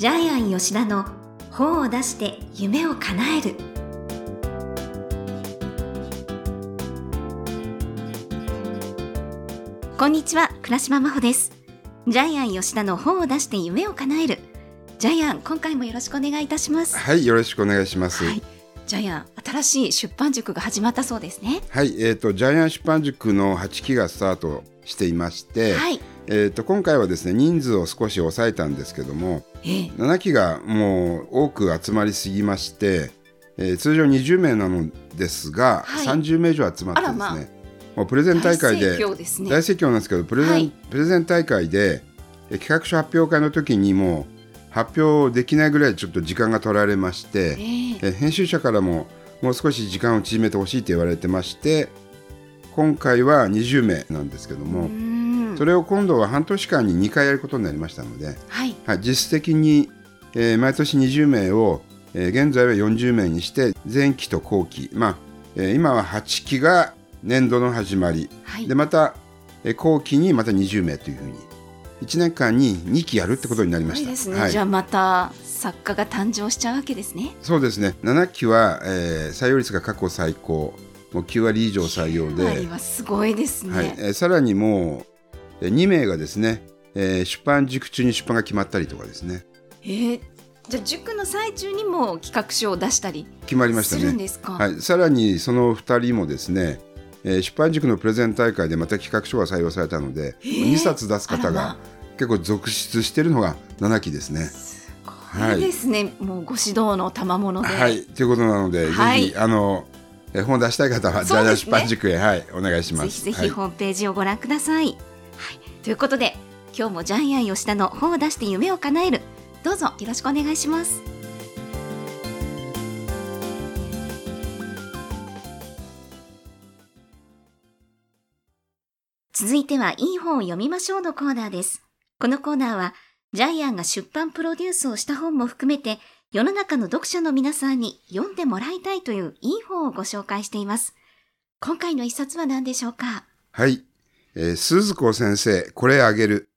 ジャイアン吉田の本を出して夢を叶える。こんにちは倉島真帆です。ジャイアン吉田の本を出して夢を叶える。ジャイアン今回もよろしくお願いいたします。はい、よろしくお願いします。ははい。い、、ジャイアン新しい出版塾が始まったそうですね。えっ、とジャイアン出版塾の8期がスタートしていまして、はいえっ、と今回はですね人数を少し抑えたんですけども、ええ。7期がもう多く集まりすぎまして、えー通常20名なのですが、はい。30名以上集まってですね、まあ。もうプレゼン大会で大盛況ね。なんですけどプレゼン、はい。プレゼン大会でえー企画書発表会の時にもう発表できないぐらいちょっと時間が取られまして、ええ。え編集者からももう少し時間を縮めてほしいと言われてまして今回は20名なんですけどうも、んそれを今度は半年間に2回やることになりましたので、はい。はい、実質的に、えー毎年20名を、えー現在は40名にして前期と後期、まあえー今は8期が年度の始まり、はい。でまた、えー後期にまた20名というふうに。1年間に2期やるってことになりました。すごいですね、はい。じゃあまた作家が誕生しちゃうわけですね。そうですね。7期は、えー採用率が過去最高。もう9割以上採用9割で、はすごいですね。はい。えーさらにもうえー2名がですね、えー出版塾中に出版が決まったりとかですねえーじゃあ塾の最中にも企画書を出したり決まりましたするんね。ですか？はい、さらにその2人もですね、えー出版塾のプレゼン大会でまた企画書が採用されたので、へー2冊出す方が結構続出しているのが7期ですね。すごいですね、もうご指導の賜物で。はい、ということなので、はいぜひあのえー本を出したい方はねャイアン出版塾へ、はい、お願いします。ぜひぜはいひホームページをご覧ください。はい、はいということで今日もジャイアン吉田の本を出して夢を叶えるどうぞよろしくお願いします。続いてはいい本を読みましょうのコーナーです。このコーナーはジャイアンが出版プロデュースをした本も含めて世の中の読者の皆さんに読んでもらいたいといういい本をご紹介しています。今回の一冊は何でしょうか？はい、えー、鈴子先生これあげる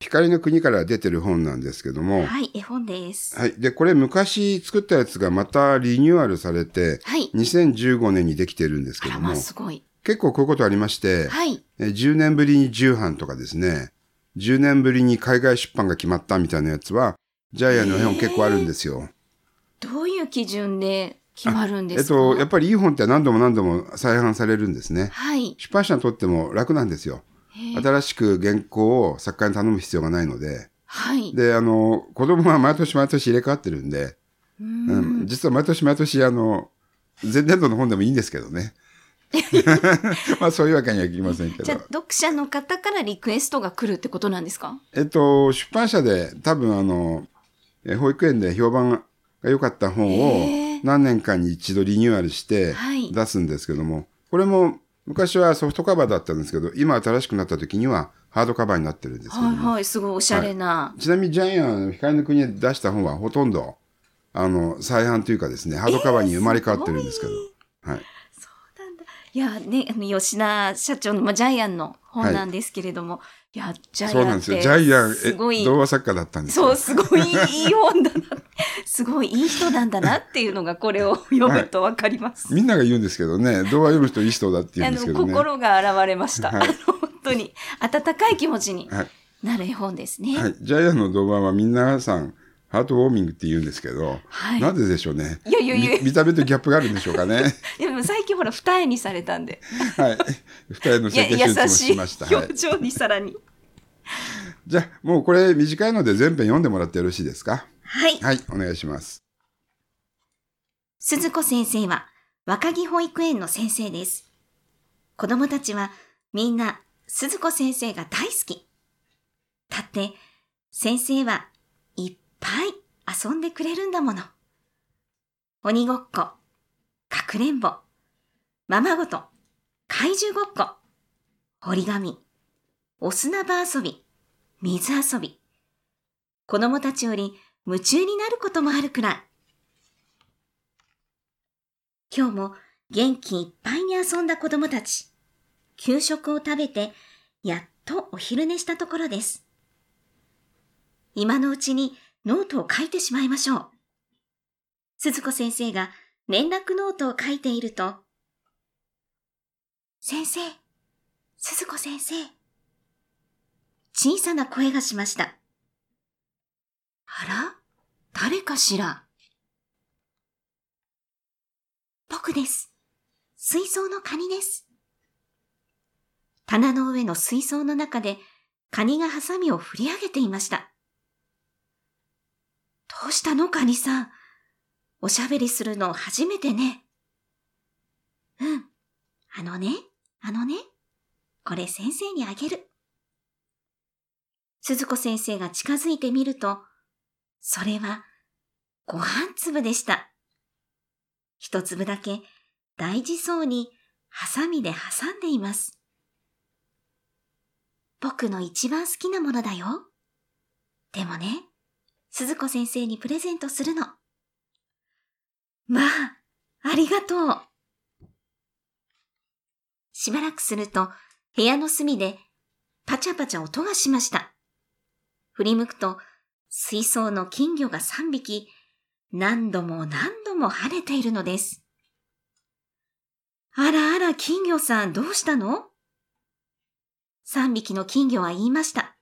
光の国から出てる本なんですけども、はい、絵本です。はい、でこれ昔作ったやつがまたリニューアルされてはい。2015年にできてるんですけどもあすごい。結構こういうことありまして、はい。えー10年ぶりに重版とかですね10年ぶりに海外出版が決まったみたいなやつはジャイアンの絵本結構あるんですよ。どういう基準で決まるんですか？えっと、やっぱりいい本って何度も何度も再販されるんですね。はい。出版社にとっても楽なんですよ。新しく原稿を作家に頼む必要がないので。はい。で、あの、子供は毎年毎年入れ替わってるんで、ううんん、実は毎年毎年、あの、前年度の本でもいいんですけどね。まあそういうわけにはいきませんけどじゃあ。読者の方からリクエストが来るってことなんですか？えっと、出版社で多分あの、え保育園で評判が良かった本を何年かに一度リニューアルしてはい出すんですけども、これも昔はソフトカバーだったんですけど、今新しくなった時にはハードカバーになってるんですけども、はいはい。すごいおしゃれな。ちなみにジャイアン、光の国で出した本はほとんど、あの、再販というかですね、ハードカバーに生まれ変わってるんですけど、はい。いやね、あの吉田社長の、まあ、ジャイアンの本なんですけれども、い、や、ジャイアンってそうなんですよ。ジャイアン、すごいえ、童話作家だったんですよ。そう、すごいいい本だな。すごいいい人なんだなっていうのがこれを 読むとわかります。みんなが言うんですけどね、童話読む人いい人だって言うんですけどね。心が現れました。はい本当に温かい気持ちにはい。なる絵本ですね。はい、ジャイアンの動画は皆さんハートウォーミングって言うんですけど、はい。なぜでしょうね？いやいやいや。み見た目とギャップがあるんでしょうかね？でも最近ほら二重にされたんで、はい。二人のいや整形手術も優しました、はい。表、情にさらに。じゃあもうこれ短いので全編読んでもらってよろしいですか？はい。はいお願いします。鈴子先生は若木保育園の先生です。子供たちはみんな鈴子先生が大好き。だって先生はぱい遊んでくれるんだもの。鬼ごっこ、かくれんぼ、ままごと、怪獣ごっこ、折り紙、お砂場遊び、水遊び。子供たちより夢中になることもあるくらい。今日も元気いっぱいに遊んだ子供たち。給食を食べて、やっとお昼寝したところです。今のうちにノートを書いてしまいましょう。鈴子先生が連絡ノートを書いていると、先生、鈴子先生。小さな声がしました。あら誰かしら？僕です。水槽のカニです。棚の上の水槽の中でカニがハサミを振り上げていました。どうしたのカニさん？おしゃべりするの初めてね。うん。あのね、あのね。これ先生にあげる。鈴子先生が近づいてみると、それはご飯粒でした。一粒だけ大事そうにハサミで挟んでいます。僕の一番好きなものだよ。でもね、鈴子先生にプレゼントするの。まあ、ありがとう。しばらくすると、部屋の隅でパチャパチャ音がしました。振り向くと、水槽の金魚が3匹、何度も何度も跳ねているのです。あらあら金魚さんどうしたの ?3 匹の金魚は言いました。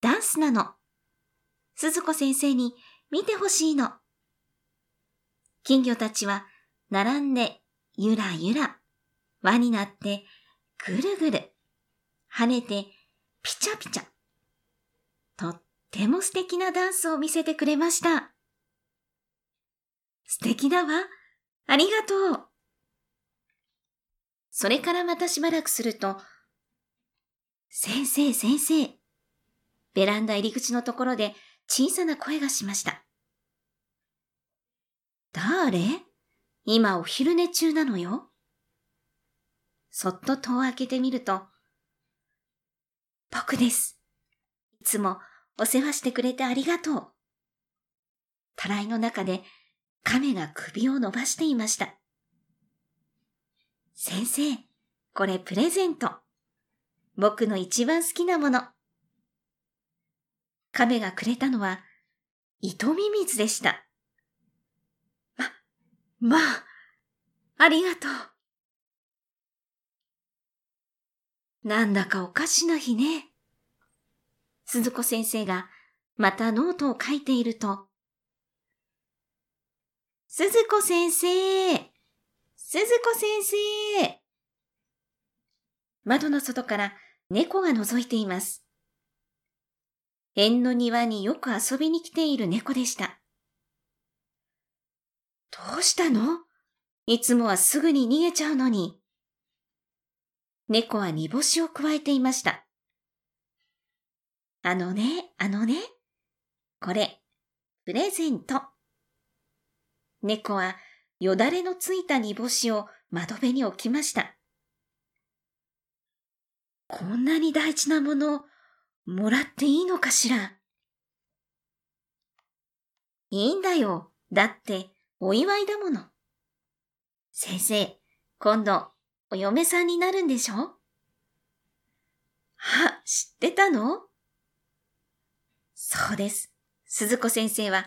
ダンスなの。鈴子先生に見てほしいの。金魚たちは並んでゆらゆら輪になってぐるぐる跳ねてピチャピチャとっても素敵なダンスを見せてくれました。素敵だわ。ありがとう。それからまたしばらくすると、先生先生。ベランダ入り口のところで小さな声がしました。誰？今お昼寝中なのよ。そっと戸を開けてみると、僕です。いつもお世話してくれてありがとう。たらいの中で亀が首を伸ばしていました。先生、これプレゼント。僕の一番好きなもの。亀がくれたのは、糸ミミズでした。あ、まあ、ありがとう。なんだかおかしな日ね。鈴子先生がまたノートを書いていると、鈴子先生鈴子先生窓の外から猫が覗いています。縁の庭によく遊びに来ている猫でした。どうしたの？いつもはすぐに逃げちゃうのに。猫は煮干しを加えていました。あのね、あのね。これ、プレゼント。猫はよだれのついた煮干しを窓辺に置きました。こんなに大事なもの、もらっていいのかしら？いいんだよ。だって、お祝いだもの。先生、今度、お嫁さんになるんでしょ？あ、知ってたの？そうです。鈴子先生は、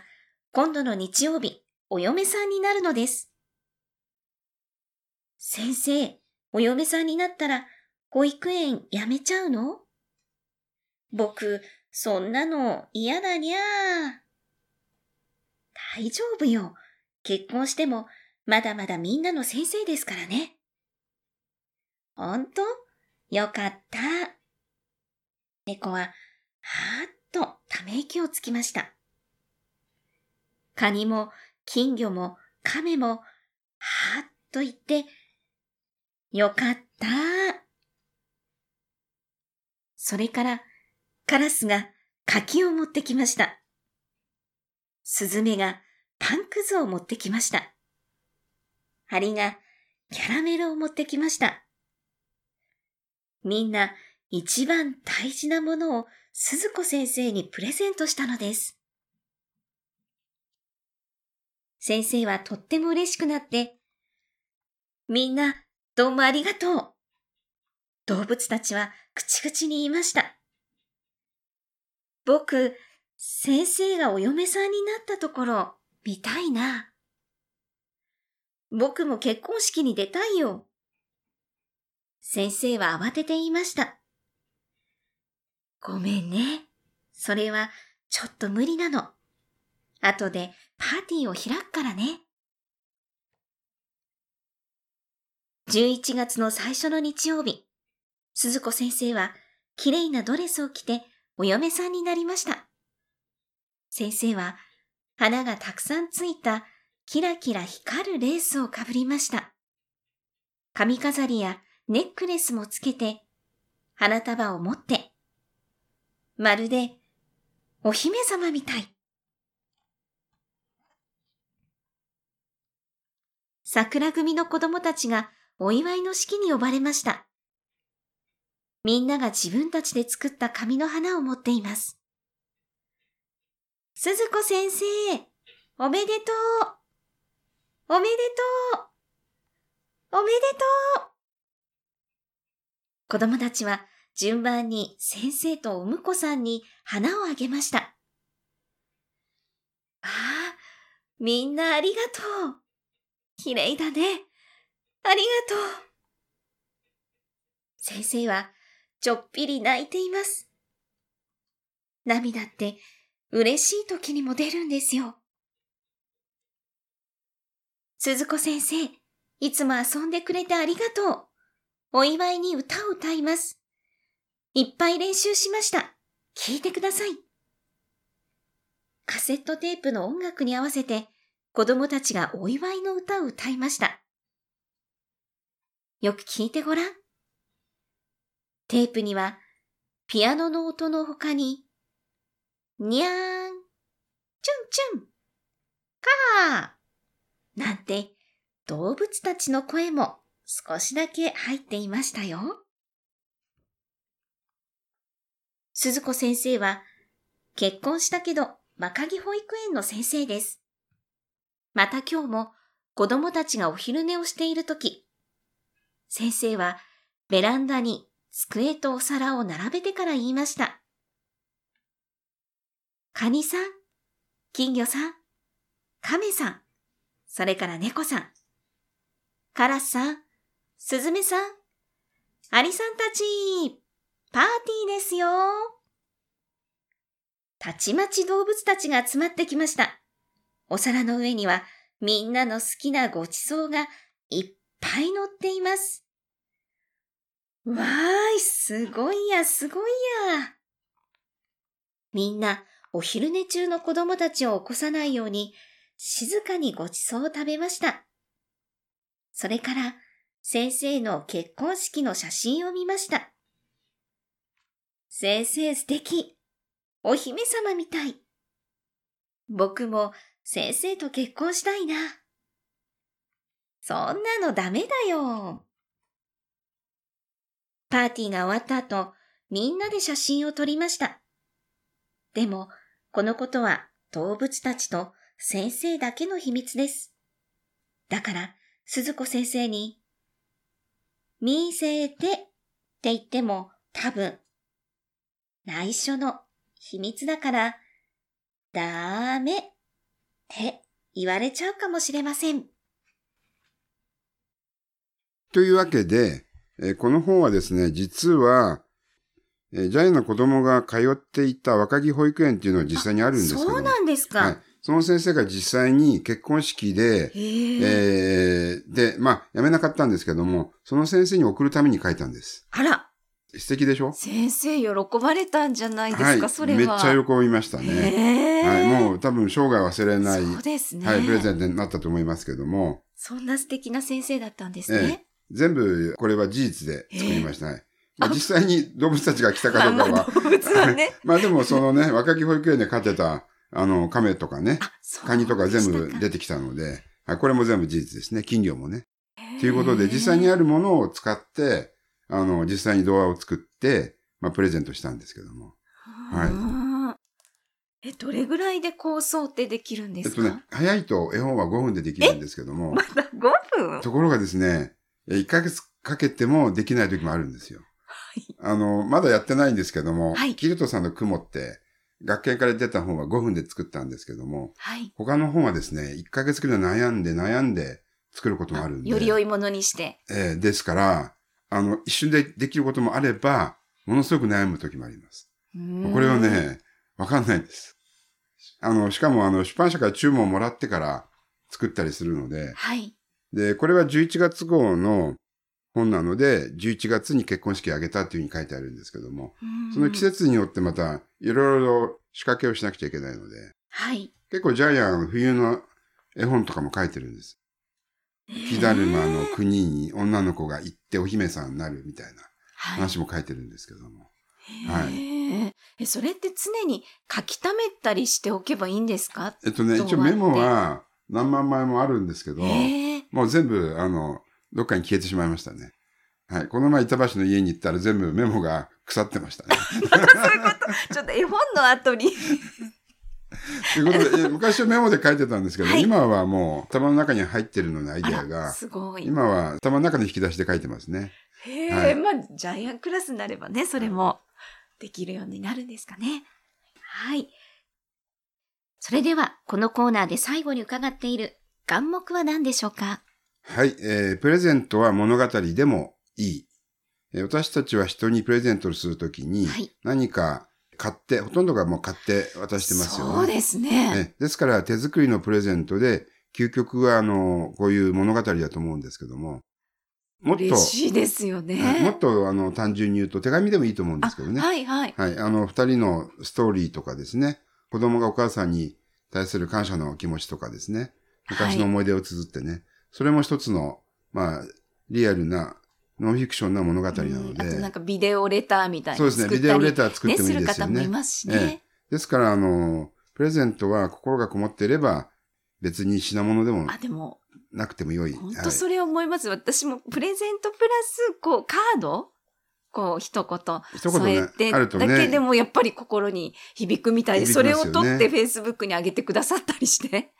今度の日曜日、お嫁さんになるのです。先生、お嫁さんになったら、保育園辞めちゃうの？僕、そんなの嫌だにゃー。大丈夫よ。結婚しても、まだまだみんなの先生ですからね。ほんとよかった。猫は、はーっとため息をつきました。カニも金魚も亀も、はーっと言って、よかった。それから、カラスが柿を持ってきました。スズメがパンくずを持ってきました。ハリがキャラメルを持ってきました。みんな一番大事なものを鈴子先生にプレゼントしたのです。先生はとっても嬉しくなって、みんなどうもありがとう。動物たちは口々に言いました。僕、先生がお嫁さんになったところ見たいな。僕も結婚式に出たいよ。先生は慌てて言いました。ごめんね。それはちょっと無理なの。後でパーティーを開くからね。11月の最初の日曜日、鈴子先生は綺麗なドレスを着てお嫁さんになりました。先生は花がたくさんついたキラキラ光るレースをかぶりました。髪飾りやネックレスもつけて、花束を持って、まるでお姫様みたい。桜組の子供たちがお祝いの式に呼ばれました。みんなが自分たちで作った紙の花を持っています。鈴子先生、おめでとうおめでとうおめでとう子供たちは順番に先生とお婿さんに花をあげました。ああ、みんなありがとう。綺麗だね。ありがとう。先生はちょっぴり泣いています。涙って嬉しい時にも出るんですよ。鈴子先生、いつも遊んでくれてありがとう。お祝いに歌を歌います。いっぱい練習しました。聞いてください。カセットテープの音楽に合わせて子供たちがお祝いの歌を歌いました。よく聞いてごらん。テープにはピアノの音の他に、にゃーん、チュンチュン、カーなんて動物たちの声も少しだけ入っていましたよ。鈴子先生は結婚したけど若木保育園の先生です。また今日も子供たちがお昼寝をしているとき、先生はベランダに机とお皿を並べてから言いました。カニさん、金魚さん、亀さん、それから猫さん、カラスさん、スズメさん、アリさんたち、パーティーですよ。たちまち動物たちが集まってきました。お皿の上にはみんなの好きなごちそうがいっぱい乗っています。わーい、すごいや、すごいや。みんなお昼寝中の子供たちを起こさないように静かにごちそうを食べました。それから先生の結婚式の写真を見ました。先生素敵。お姫様みたい。僕も先生と結婚したいな。そんなのダメだよ。パーティーが終わった後、みんなで写真を撮りました。でも、このことは動物たちと先生だけの秘密です。だから、鈴子先生に、見せてって言っても多分、内緒の秘密だから、ダメって言われちゃうかもしれません。というわけで、えーこの本はですね、実は、えージャイの子供が通っていた若木保育園っていうのは実際にあるんですけどもそうなんですか。はい。その先生が実際に結婚式で、へえ。えーで、まあ、辞めなかったんですけども、その先生に送るために書いたんです。あら、素敵でしょ？先生喜ばれたんじゃないですか、はい。それは。めっちゃ喜びましたね。はい。もう多分生涯忘れない、そうですね。はい、プレゼントになったと思いますけども、そんな素敵な先生だったんですええね。全部これは事実で作りましたね。まあ、あ実際に動物たちが来たかどうかは、まあ動物はね。まあでもそのね、若木保育園で飼ってた、あの、亀とかね、カニとか全部出てきたので、はい、これも全部事実ですね。金魚もね。ということで、実際にあるものを使って、あの、実際に動画を作って、まあ、プレゼントしたんですけども。はいうんえ、どれぐらいで構想ってできるんですか、えっとね、早いと絵本は5分でできるんですけどもま、だ5分？ところがですね、え1ヶ月かけてもできない時もあるんですよ。あの、まだやってないんですけども、はいキルトさんの雲って、学研から出た本は5分で作ったんですけども、はい。他の本はですね、1ヶ月くらい悩んで悩んで作ることもあるんで。より良いものにして。えーですから、あの、一瞬でできることもあれば、ものすごく悩む時もあります。これはね、わかんないんです。あの、しかもあの、出版社から注文をもらってから作ったりするので、はい。で、これは11月号の本なので、11月に結婚式を挙げたっていうふうに書いてあるんですけども、その季節によってまた、いろいろ仕掛けをしなくちゃいけないので、はい。結構ジャイアン冬の絵本とかも書いてるんです。雪だるまの国に女の子が行ってお姫さんになるみたいなはい。話も書いてるんですけども。はい。え、それって常に書き溜めたりしておけばいいんですか？えっとね、一応メモは何万枚もあるんですけど。もう全部、あの、どっかに消えてしまいましたね。はい。この前板橋の家に行ったら全部メモが腐ってましたね。ちょっと絵本の後に。ということで、え昔はメモで書いてたんですけど、はい今はもう頭の中に入ってるのでアイデアが、すごい。今は頭の中で引き出して書いてますね。へえ、はいまあ、ジャイアンクラスになればね、それもできるようになるんですかね。はい。それでは、このコーナーで最後に伺っている願目は何でしょうか？はい、えープレゼントは物語でもいい。えー私たちは人にプレゼントをするときにはい、何か買って、ほとんどがもう買って渡してますよね。そうですね。ねですから手作りのプレゼントで、究極はあの、こういう物語だと思うんですけども、もっと、嬉しいですよはいね。もっとあの、単純に言うと手紙でもいいと思うんですけどね。あはいはい。はい。あの、二人のストーリーとかですね。子供がお母さんに対する感謝の気持ちとかですね。昔の思い出を綴ってね。それも一つの、まあ、リアルな、ノンフィクションな物語なのうんあとなんで。かビデオレターみたいなそうですね。ビデオレター作ってもいいですよね。ねする方もいますしえね。ですから、あの、プレゼントは心がこもっていれば、別に品物でもあ、でも、なくても良い。本はい当それ思います。私もプレゼントプラス、こう、カード？こう、一言一言ね添えて、だけでもやっぱり心に響くみたいで、それを取ってフェイスブックに上げてくださったりして、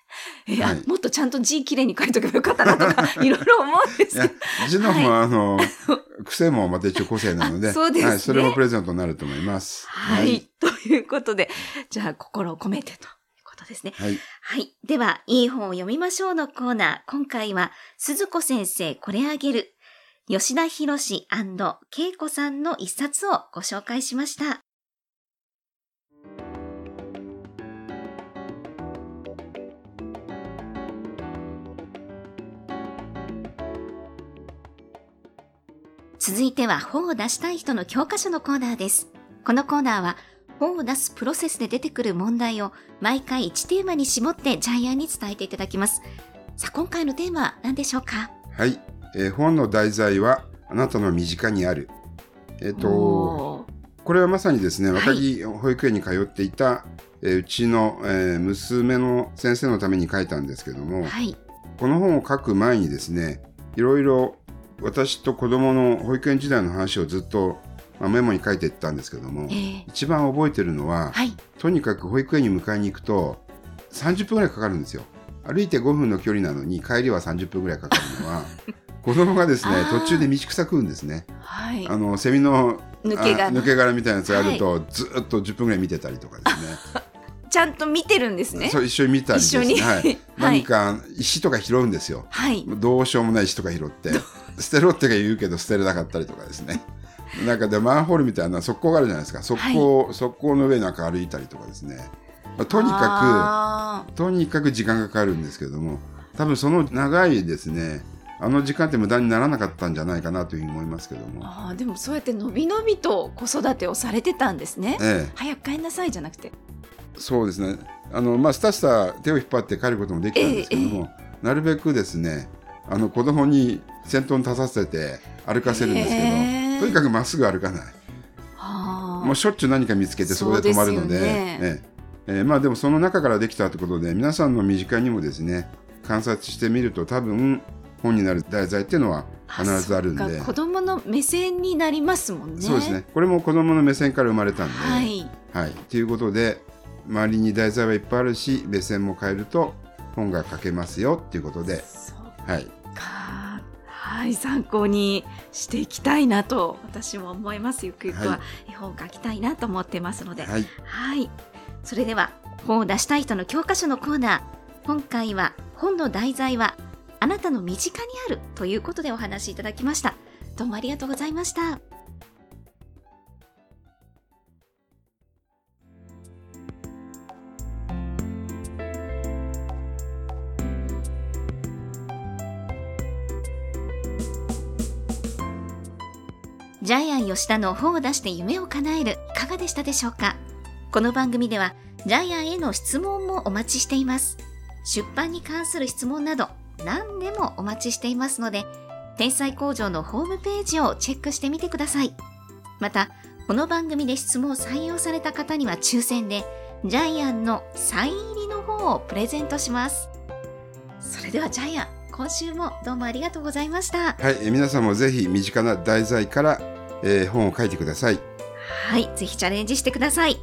はいもっとちゃんと字きれいに書いとけばよかったなとか、いろいろ思うんですけど。、字のも、あの、癖もまた一応個性なので、あそうですねはい、それもプレゼントになると思います。はい。ということで、じゃあ心を込めてということですね。はい。はい。では、いい本を読みましょうのコーナー。今回は、鈴子先生これあげる。吉田博士恵子さんの一冊をご紹介しました。続いては本を出したい人の教科書のコーナーです。このコーナーは本を出すプロセスで出てくる問題を毎回1テーマに絞ってジャイアンに伝えていただきます。さあ、今回のテーマは何でしょうか？はい、えー本の題材はあなたの身近にある。えっ、ーこれはまさにですね、はい若木保育園に通っていた、えーうちの、えー娘の先生のために書いたんですけども、はい。この本を書く前にですね、いろいろ私と子供の保育園時代の話をずっと、まあ、メモに書いていったんですけどもえ、ー、一番覚えてるのは、はい。とにかく保育園に迎えに行くと30分ぐらいかかるんですよ。歩いて5分の距離なのに帰りは30分ぐらいかかるのは 子供がですね途中で道草食うんですね。はい。あのセミの抜け殻あ抜け殻みたいなやつがあると、ずっと10分ぐらい見てたりとかですね。ちゃんと見てるんですね。そう一緒に見たりですね。一緒にはい、はい何か石とか拾うんですよ。はい。どうしようもない石とか拾って捨てろって言うけど捨てれなかったりとかですね。なんかでマンホールみたいな側溝があるじゃないですか。側溝、側溝の上なんか歩いたりとかですね。まあとにかかくとにかく時間がかかるんですけども、多分その長いですね。あの時間って無駄にならなかったんじゃないかなというふうに思いますけども。あーでもそうやってのびのびと子育てをされてたんですね。ええ、早く帰んなさいじゃなくて。そうですね。あのまあスタスタ手を引っ張って帰ることもできたんですけども、なるべくですね、あの子供に先頭に立たせて歩かせるんですけど、とにかくまっすぐ歩かない。はあもうしょっちゅう何か見つけてそこで止まるので、ねええええまあでもその中からできたということで、皆さんの身近にもですね、観察してみると多分本になる題材っていうのは必ずあるんで、子供の目線になりますもんね。そうですね。これも子供の目線から生まれたんで、はい。はい。ということで、周りに題材はいっぱいあるし、目線も変えると本が書けますよっていうことで、はい。か。はい、参考にしていきたいなと私も思います。ゆくゆくはは絵本書きたいなと思ってますので。はい。はい。それでは本を出したい人の教科書のコーナー今回は本の題材はあなたの身近にあるということでお話しいただきましたどうもありがとうございましたジャイアン吉田の本を出して夢を叶える。いかがでしたでしょうか？この番組ではジャイアンへの質問もお待ちしています。出版に関する質問など何でもお待ちしていますので天才工場のホームページをチェックしてみてください。またこの番組で質問を採用された方には抽選でジャイアンのサイン入りの本をプレゼントします。それではジャイアン今週もどうもありがとうございました。はい、皆さんもぜひ身近な題材から、えー本を書いてください。はいぜひチャレンジしてください